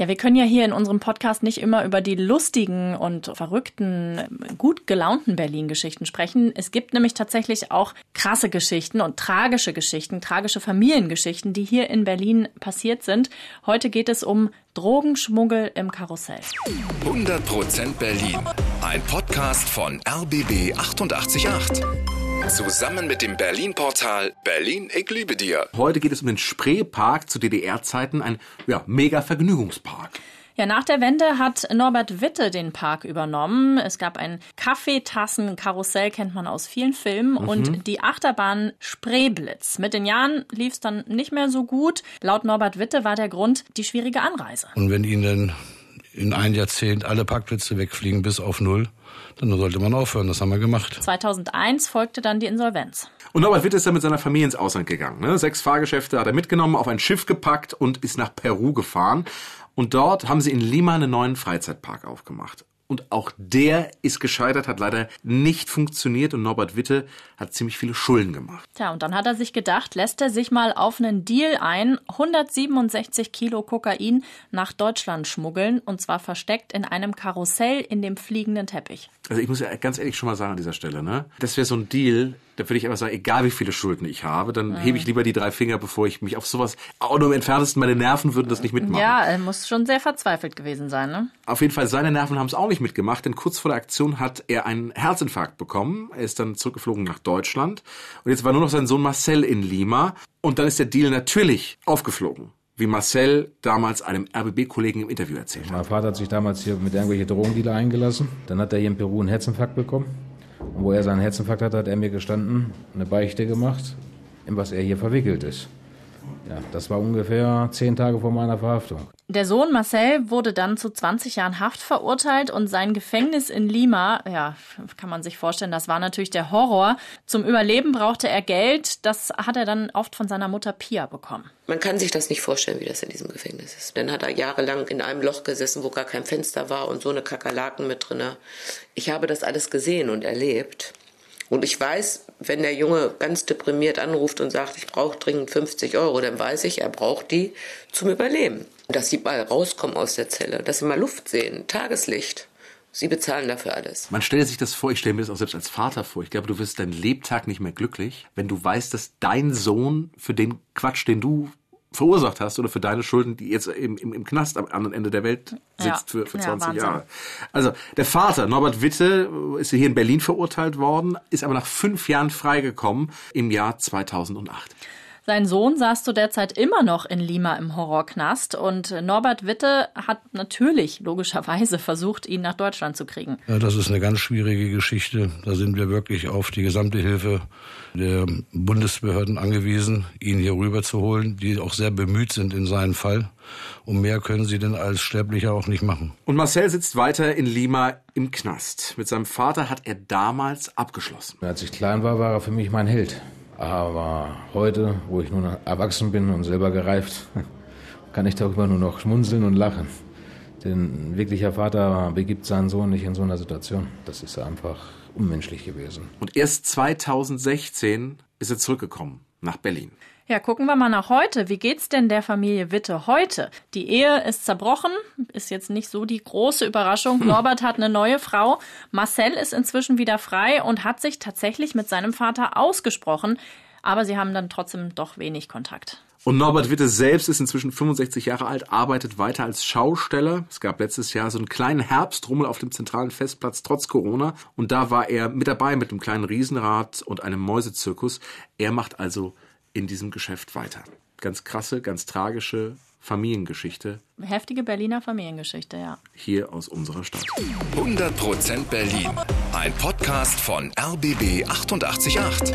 Ja, wir können ja hier in unserem Podcast nicht immer über die lustigen und verrückten, gut gelaunten Berlin-Geschichten sprechen. Es gibt nämlich tatsächlich auch krasse Geschichten und tragische Geschichten, tragische Familiengeschichten, die hier in Berlin passiert sind. Heute geht es um Drogenschmuggel im Karussell. 100% Berlin. Ein Podcast von RBB 888. Zusammen mit dem Berlin-Portal Berlin, ich liebe dir. Heute geht es um den Spreepark zu DDR-Zeiten, ein ja, mega Vergnügungspark. Ja, nach der Wende hat Norbert Witte den Park übernommen. Es gab ein Kaffeetassen-Karussell, kennt man aus vielen Filmen, mhm. und die Achterbahn Spreeblitz. Mit den Jahren lief es dann nicht mehr so gut. Laut Norbert Witte war der Grund die schwierige Anreise. Und wenn Ihnen in ein Jahrzehnt alle Parkplätze wegfliegen bis auf null, dann sollte man aufhören. Das haben wir gemacht. 2001 folgte dann die Insolvenz. Und Norbert Witt ist dann mit seiner Familie ins Ausland gegangen. Ne? Sechs Fahrgeschäfte hat er mitgenommen, auf ein Schiff gepackt und ist nach Peru gefahren. Und dort haben sie in Lima einen neuen Freizeitpark aufgemacht. Und auch der ist gescheitert, hat leider nicht funktioniert und Norbert Witte hat ziemlich viele Schulden gemacht. Tja, und dann hat er sich gedacht, lässt er sich mal auf einen Deal ein, 167 Kilo Kokain nach Deutschland schmuggeln und zwar versteckt in einem Karussell in dem fliegenden Teppich. Also ich muss ja ganz ehrlich schon mal sagen an dieser Stelle, ne? Das wäre so ein Deal, da würde ich einfach sagen, egal wie viele Schulden ich habe, dann mhm. hebe ich lieber die drei Finger, bevor ich mich auf sowas, auch nur im entferntesten, meine Nerven würden das nicht mitmachen. Ja, er muss schon sehr verzweifelt gewesen sein, ne? Auf jeden Fall, seine Nerven haben es auch nicht mitgemacht, denn kurz vor der Aktion hat er einen Herzinfarkt bekommen. Er ist dann zurückgeflogen nach Deutschland. Und jetzt war nur noch sein Sohn Marcel in Lima. Und dann ist der Deal natürlich aufgeflogen wie Marcel damals einem RBB-Kollegen im Interview erzählt hat. Mein Vater hat sich damals hier mit irgendwelchen Drogendealer eingelassen. Dann hat er hier in Peru einen Herzinfarkt bekommen. Und wo er seinen Herzinfarkt hatte, hat er mir gestanden, eine Beichte gemacht, in was er hier verwickelt ist. Ja, das war ungefähr zehn Tage vor meiner Verhaftung. Der Sohn Marcel wurde dann zu 20 Jahren Haft verurteilt und sein Gefängnis in Lima, ja, kann man sich vorstellen, das war natürlich der Horror. Zum Überleben brauchte er Geld. Das hat er dann oft von seiner Mutter Pia bekommen. Man kann sich das nicht vorstellen, wie das in diesem Gefängnis ist. Dann hat er jahrelang in einem Loch gesessen, wo gar kein Fenster war und so eine Kakerlaken mit drinne. Ich habe das alles gesehen und erlebt. Und ich weiß, wenn der Junge ganz deprimiert anruft und sagt, ich brauche dringend 50 Euro, dann weiß ich, er braucht die zum Überleben. Dass sie mal rauskommen aus der Zelle, dass sie mal Luft sehen, Tageslicht. Sie bezahlen dafür alles. Man stellt sich das vor, ich stelle mir das auch selbst als Vater vor. Ich glaube, du wirst deinen Lebtag nicht mehr glücklich, wenn du weißt, dass dein Sohn für den Quatsch, den du verursacht hast oder für deine Schulden, die jetzt im, im, im Knast am anderen Ende der Welt sitzt ja. für, für 20 ja, Jahre. Also der Vater, Norbert Witte, ist hier in Berlin verurteilt worden, ist aber nach fünf Jahren freigekommen im Jahr 2008. Sein Sohn saß zu der Zeit immer noch in Lima im Horrorknast und Norbert Witte hat natürlich logischerweise versucht, ihn nach Deutschland zu kriegen. Ja, das ist eine ganz schwierige Geschichte. Da sind wir wirklich auf die gesamte Hilfe der Bundesbehörden angewiesen, ihn hier rüber zu holen, die auch sehr bemüht sind in seinem Fall. Und mehr können sie denn als Sterblicher auch nicht machen. Und Marcel sitzt weiter in Lima im Knast. Mit seinem Vater hat er damals abgeschlossen. Als ich klein war, war er für mich mein Held. Aber heute, wo ich nun erwachsen bin und selber gereift, kann ich darüber nur noch schmunzeln und lachen. Denn ein wirklicher Vater begibt seinen Sohn nicht in so einer Situation. Das ist einfach unmenschlich gewesen. Und erst 2016 ist er zurückgekommen nach Berlin. Ja, gucken wir mal nach heute. Wie geht's denn der Familie Witte heute? Die Ehe ist zerbrochen, ist jetzt nicht so die große Überraschung. Hm. Norbert hat eine neue Frau. Marcel ist inzwischen wieder frei und hat sich tatsächlich mit seinem Vater ausgesprochen. Aber sie haben dann trotzdem doch wenig Kontakt. Und Norbert Witte selbst ist inzwischen 65 Jahre alt, arbeitet weiter als Schausteller. Es gab letztes Jahr so einen kleinen Herbstrummel auf dem zentralen Festplatz trotz Corona. Und da war er mit dabei mit einem kleinen Riesenrad und einem Mäusezirkus. Er macht also in diesem Geschäft weiter. Ganz krasse, ganz tragische Familiengeschichte. Heftige Berliner Familiengeschichte, ja. Hier aus unserer Stadt. 100% Berlin. Ein Podcast von RBB 888.